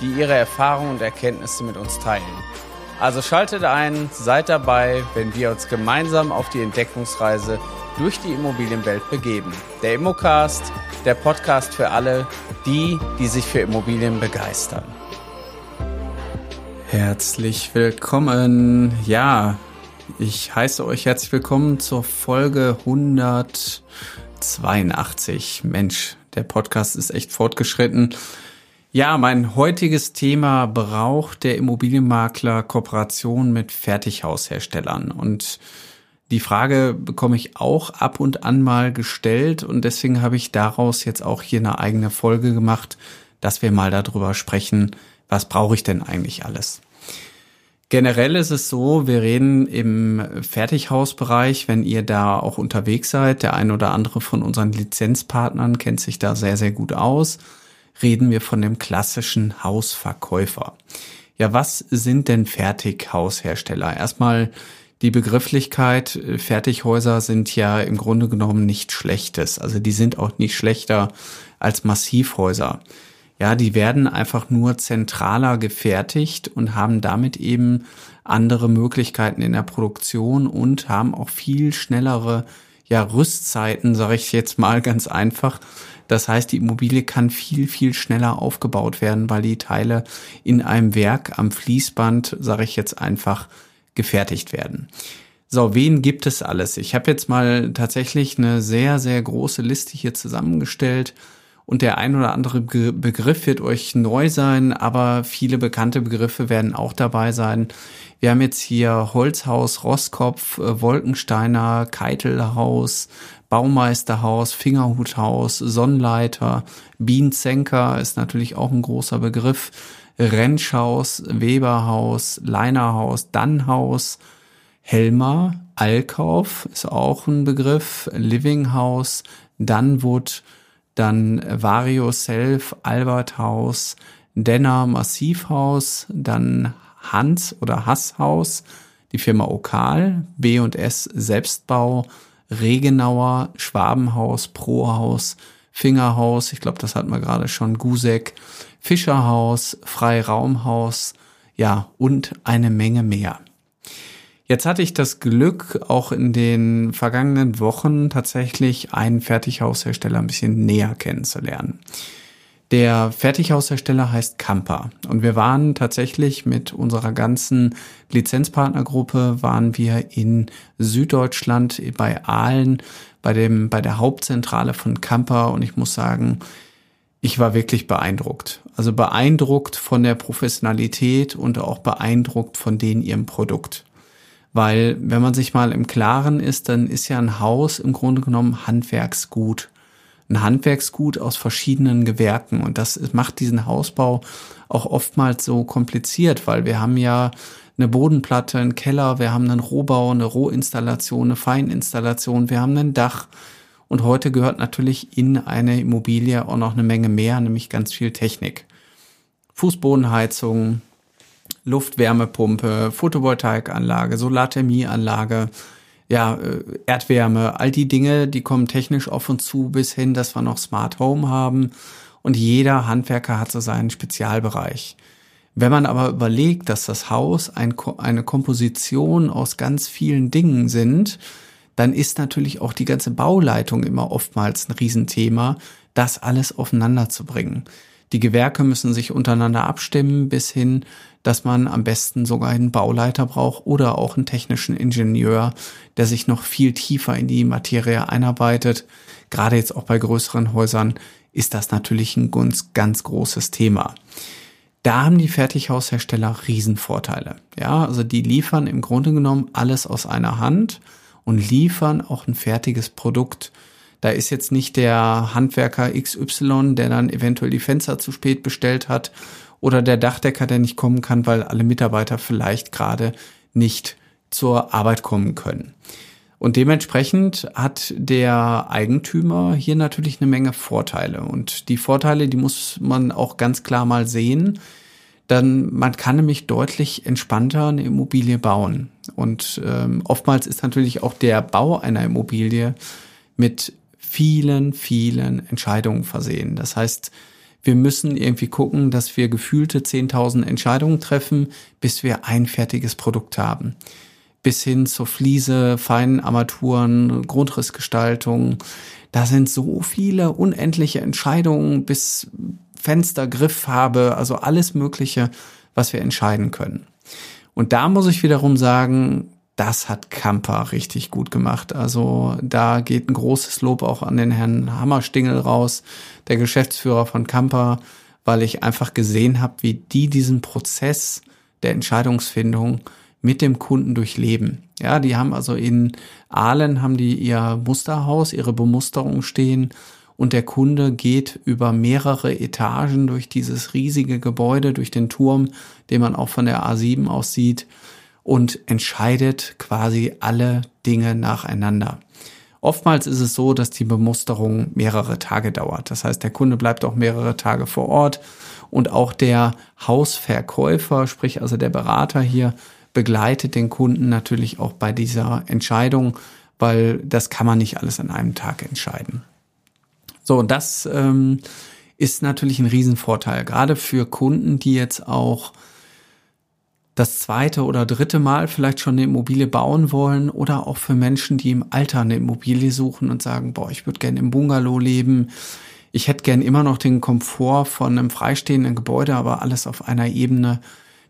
die ihre Erfahrungen und Erkenntnisse mit uns teilen. Also schaltet ein, seid dabei, wenn wir uns gemeinsam auf die Entdeckungsreise durch die Immobilienwelt begeben. Der Immocast, der Podcast für alle, die, die sich für Immobilien begeistern. Herzlich willkommen. Ja, ich heiße euch herzlich willkommen zur Folge 100. 82. Mensch, der Podcast ist echt fortgeschritten. Ja, mein heutiges Thema braucht der Immobilienmakler Kooperation mit Fertighausherstellern. Und die Frage bekomme ich auch ab und an mal gestellt und deswegen habe ich daraus jetzt auch hier eine eigene Folge gemacht, dass wir mal darüber sprechen, was brauche ich denn eigentlich alles. Generell ist es so, wir reden im Fertighausbereich, wenn ihr da auch unterwegs seid, der ein oder andere von unseren Lizenzpartnern kennt sich da sehr, sehr gut aus, reden wir von dem klassischen Hausverkäufer. Ja, was sind denn Fertighaushersteller? Erstmal die Begrifflichkeit, Fertighäuser sind ja im Grunde genommen nicht schlechtes. Also die sind auch nicht schlechter als Massivhäuser. Ja, die werden einfach nur zentraler gefertigt und haben damit eben andere Möglichkeiten in der Produktion und haben auch viel schnellere ja, Rüstzeiten, sage ich jetzt mal ganz einfach. Das heißt, die Immobilie kann viel, viel schneller aufgebaut werden, weil die Teile in einem Werk am Fließband, sage ich jetzt einfach, gefertigt werden. So, wen gibt es alles? Ich habe jetzt mal tatsächlich eine sehr, sehr große Liste hier zusammengestellt und der ein oder andere Begriff wird euch neu sein, aber viele bekannte Begriffe werden auch dabei sein. Wir haben jetzt hier Holzhaus, Rosskopf, äh, Wolkensteiner, Keitelhaus, Baumeisterhaus, Fingerhuthaus, Sonnleiter, Bienenzenker ist natürlich auch ein großer Begriff. Rentschhaus, Weberhaus, Leinerhaus, Dannhaus, Helmer, Allkauf ist auch ein Begriff, Livinghaus, Dunwood, dann Vario Self, Albert Haus, Denner Massivhaus, dann Hans oder Hasshaus, die Firma Okal, B&S Selbstbau, Regenauer, Schwabenhaus, Prohaus, Fingerhaus, ich glaube, das hatten wir gerade schon, Gusek, Fischerhaus, Freiraumhaus, ja, und eine Menge mehr. Jetzt hatte ich das Glück, auch in den vergangenen Wochen tatsächlich einen Fertighaushersteller ein bisschen näher kennenzulernen. Der Fertighaushersteller heißt Kampa und wir waren tatsächlich mit unserer ganzen Lizenzpartnergruppe waren wir in Süddeutschland bei Aalen bei dem bei der Hauptzentrale von Kampa und ich muss sagen, ich war wirklich beeindruckt. Also beeindruckt von der Professionalität und auch beeindruckt von denen ihrem Produkt. Weil wenn man sich mal im Klaren ist, dann ist ja ein Haus im Grunde genommen Handwerksgut. Ein Handwerksgut aus verschiedenen Gewerken. Und das macht diesen Hausbau auch oftmals so kompliziert, weil wir haben ja eine Bodenplatte, einen Keller, wir haben einen Rohbau, eine Rohinstallation, eine Feininstallation, wir haben ein Dach. Und heute gehört natürlich in eine Immobilie auch noch eine Menge mehr, nämlich ganz viel Technik. Fußbodenheizung, Luftwärmepumpe, Photovoltaikanlage, Solarthermieanlage, ja, äh, Erdwärme, all die Dinge, die kommen technisch auf uns zu, bis hin, dass wir noch Smart Home haben. Und jeder Handwerker hat so seinen Spezialbereich. Wenn man aber überlegt, dass das Haus ein, eine Komposition aus ganz vielen Dingen sind, dann ist natürlich auch die ganze Bauleitung immer oftmals ein Riesenthema, das alles aufeinander zu bringen. Die Gewerke müssen sich untereinander abstimmen, bis hin, dass man am besten sogar einen Bauleiter braucht oder auch einen technischen Ingenieur, der sich noch viel tiefer in die Materie einarbeitet. Gerade jetzt auch bei größeren Häusern ist das natürlich ein ganz, ganz großes Thema. Da haben die Fertighaushersteller Riesenvorteile. Ja, also die liefern im Grunde genommen alles aus einer Hand und liefern auch ein fertiges Produkt Da ist jetzt nicht der Handwerker XY, der dann eventuell die Fenster zu spät bestellt hat oder der Dachdecker, der nicht kommen kann, weil alle Mitarbeiter vielleicht gerade nicht zur Arbeit kommen können. Und dementsprechend hat der Eigentümer hier natürlich eine Menge Vorteile. Und die Vorteile, die muss man auch ganz klar mal sehen. Dann man kann nämlich deutlich entspannter eine Immobilie bauen. Und ähm, oftmals ist natürlich auch der Bau einer Immobilie mit vielen, vielen Entscheidungen versehen. Das heißt, wir müssen irgendwie gucken, dass wir gefühlte 10.000 Entscheidungen treffen, bis wir ein fertiges Produkt haben. Bis hin zur Fliese, feinen Armaturen, Grundrissgestaltung. Da sind so viele unendliche Entscheidungen bis Fenster, Grifffarbe, also alles Mögliche, was wir entscheiden können. Und da muss ich wiederum sagen, das hat Kampa richtig gut gemacht. Also da geht ein großes Lob auch an den Herrn Hammerstingel raus, der Geschäftsführer von Kampa, weil ich einfach gesehen habe, wie die diesen Prozess der Entscheidungsfindung mit dem Kunden durchleben. Ja, die haben also in Aalen haben die ihr Musterhaus, ihre Bemusterung stehen und der Kunde geht über mehrere Etagen durch dieses riesige Gebäude, durch den Turm, den man auch von der A7 aus sieht und entscheidet quasi alle Dinge nacheinander. Oftmals ist es so, dass die Bemusterung mehrere Tage dauert. Das heißt, der Kunde bleibt auch mehrere Tage vor Ort und auch der Hausverkäufer, sprich also der Berater hier, begleitet den Kunden natürlich auch bei dieser Entscheidung, weil das kann man nicht alles an einem Tag entscheiden. So, und das ähm, ist natürlich ein Riesenvorteil, gerade für Kunden, die jetzt auch das zweite oder dritte Mal vielleicht schon eine Immobilie bauen wollen oder auch für Menschen, die im Alter eine Immobilie suchen und sagen, boah, ich würde gerne im Bungalow leben. Ich hätte gern immer noch den Komfort von einem freistehenden Gebäude, aber alles auf einer Ebene.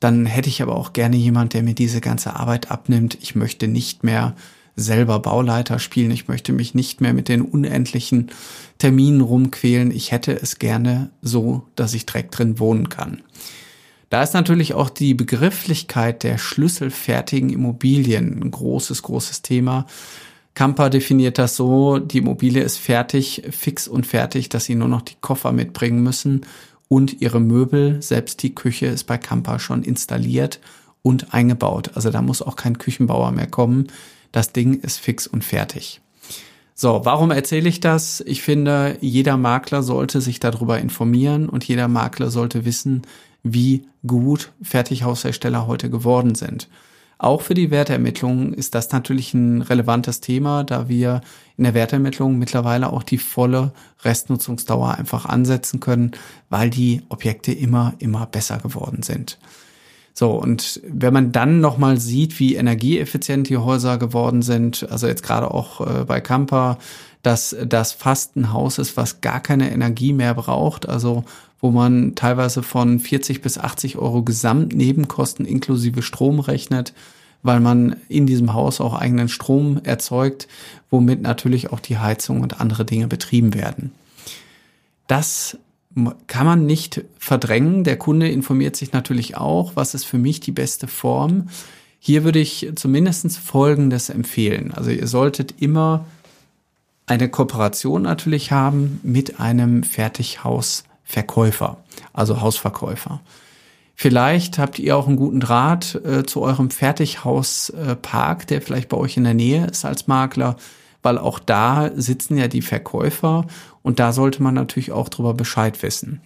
Dann hätte ich aber auch gerne jemand, der mir diese ganze Arbeit abnimmt. Ich möchte nicht mehr selber Bauleiter spielen. Ich möchte mich nicht mehr mit den unendlichen Terminen rumquälen. Ich hätte es gerne so, dass ich direkt drin wohnen kann. Da ist natürlich auch die Begrifflichkeit der schlüsselfertigen Immobilien ein großes, großes Thema. Kampa definiert das so, die Immobilie ist fertig, fix und fertig, dass sie nur noch die Koffer mitbringen müssen und ihre Möbel, selbst die Küche ist bei Kampa schon installiert und eingebaut. Also da muss auch kein Küchenbauer mehr kommen. Das Ding ist fix und fertig. So, warum erzähle ich das? Ich finde, jeder Makler sollte sich darüber informieren und jeder Makler sollte wissen, wie gut Fertighaushersteller heute geworden sind. Auch für die Wertermittlung ist das natürlich ein relevantes Thema, da wir in der Wertermittlung mittlerweile auch die volle Restnutzungsdauer einfach ansetzen können, weil die Objekte immer, immer besser geworden sind. So, und wenn man dann nochmal sieht, wie energieeffizient die Häuser geworden sind, also jetzt gerade auch äh, bei Camper, dass das fast ein Haus ist, was gar keine Energie mehr braucht, also wo man teilweise von 40 bis 80 Euro Gesamtnebenkosten inklusive Strom rechnet, weil man in diesem Haus auch eigenen Strom erzeugt, womit natürlich auch die Heizung und andere Dinge betrieben werden. Das kann man nicht verdrängen. Der Kunde informiert sich natürlich auch, was ist für mich die beste Form. Hier würde ich zumindest Folgendes empfehlen. Also ihr solltet immer eine Kooperation natürlich haben mit einem Fertighausverkäufer, also Hausverkäufer. Vielleicht habt ihr auch einen guten Draht äh, zu eurem Fertighauspark, der vielleicht bei euch in der Nähe ist als Makler weil auch da sitzen ja die Verkäufer und da sollte man natürlich auch drüber Bescheid wissen.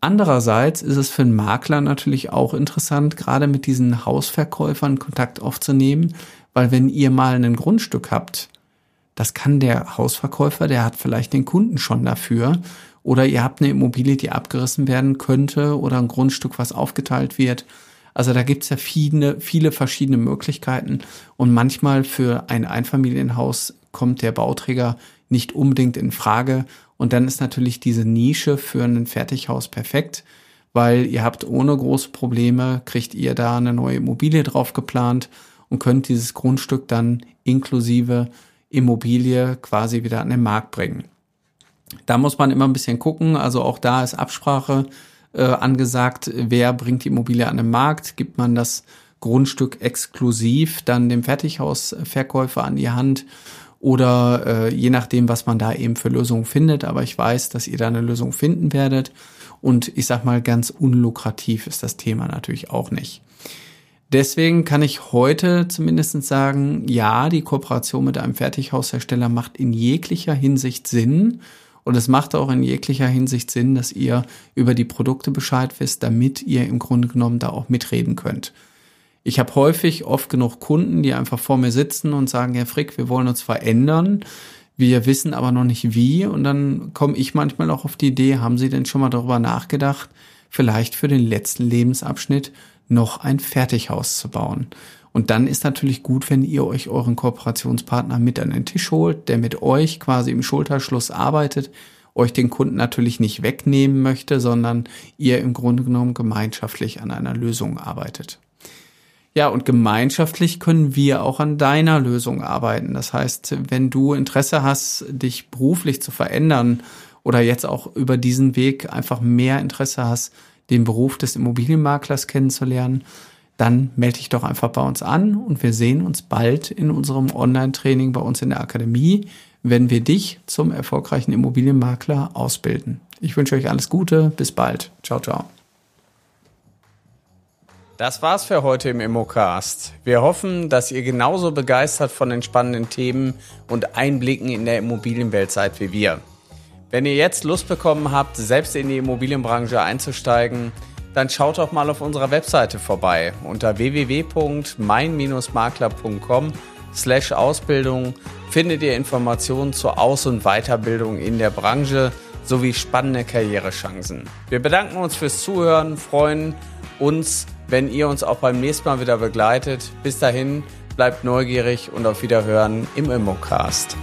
Andererseits ist es für einen Makler natürlich auch interessant, gerade mit diesen Hausverkäufern Kontakt aufzunehmen, weil wenn ihr mal ein Grundstück habt, das kann der Hausverkäufer, der hat vielleicht den Kunden schon dafür. Oder ihr habt eine Immobilie, die abgerissen werden könnte oder ein Grundstück, was aufgeteilt wird. Also da gibt's ja viele, viele verschiedene Möglichkeiten. Und manchmal für ein Einfamilienhaus kommt der Bauträger nicht unbedingt in Frage. Und dann ist natürlich diese Nische für ein Fertighaus perfekt, weil ihr habt ohne große Probleme, kriegt ihr da eine neue Immobilie drauf geplant und könnt dieses Grundstück dann inklusive Immobilie quasi wieder an den Markt bringen. Da muss man immer ein bisschen gucken, also auch da ist Absprache äh, angesagt, wer bringt die Immobilie an den Markt, gibt man das Grundstück exklusiv dann dem Fertighausverkäufer an die Hand oder äh, je nachdem, was man da eben für Lösungen findet. Aber ich weiß, dass ihr da eine Lösung finden werdet. Und ich sag mal, ganz unlukrativ ist das Thema natürlich auch nicht. Deswegen kann ich heute zumindest sagen, ja, die Kooperation mit einem Fertighaushersteller macht in jeglicher Hinsicht Sinn. Und es macht auch in jeglicher Hinsicht Sinn, dass ihr über die Produkte Bescheid wisst, damit ihr im Grunde genommen da auch mitreden könnt. Ich habe häufig oft genug Kunden, die einfach vor mir sitzen und sagen, Herr Frick, wir wollen uns verändern. Wir wissen aber noch nicht wie. Und dann komme ich manchmal auch auf die Idee, haben Sie denn schon mal darüber nachgedacht, vielleicht für den letzten Lebensabschnitt noch ein Fertighaus zu bauen? Und dann ist natürlich gut, wenn ihr euch euren Kooperationspartner mit an den Tisch holt, der mit euch quasi im Schulterschluss arbeitet, euch den Kunden natürlich nicht wegnehmen möchte, sondern ihr im Grunde genommen gemeinschaftlich an einer Lösung arbeitet. Ja, und gemeinschaftlich können wir auch an deiner Lösung arbeiten. Das heißt, wenn du Interesse hast, dich beruflich zu verändern oder jetzt auch über diesen Weg einfach mehr Interesse hast, den Beruf des Immobilienmaklers kennenzulernen, dann melde dich doch einfach bei uns an und wir sehen uns bald in unserem Online-Training bei uns in der Akademie, wenn wir dich zum erfolgreichen Immobilienmakler ausbilden. Ich wünsche euch alles Gute, bis bald. Ciao, ciao. Das war's für heute im Immocast. Wir hoffen, dass ihr genauso begeistert von den spannenden Themen und Einblicken in der Immobilienwelt seid wie wir. Wenn ihr jetzt Lust bekommen habt, selbst in die Immobilienbranche einzusteigen, dann schaut doch mal auf unserer Webseite vorbei unter www.mein-makler.com slash Ausbildung findet ihr Informationen zur Aus- und Weiterbildung in der Branche sowie spannende Karrierechancen. Wir bedanken uns fürs Zuhören, freuen uns wenn ihr uns auch beim nächsten Mal wieder begleitet. Bis dahin, bleibt neugierig und auf Wiederhören im Immocast.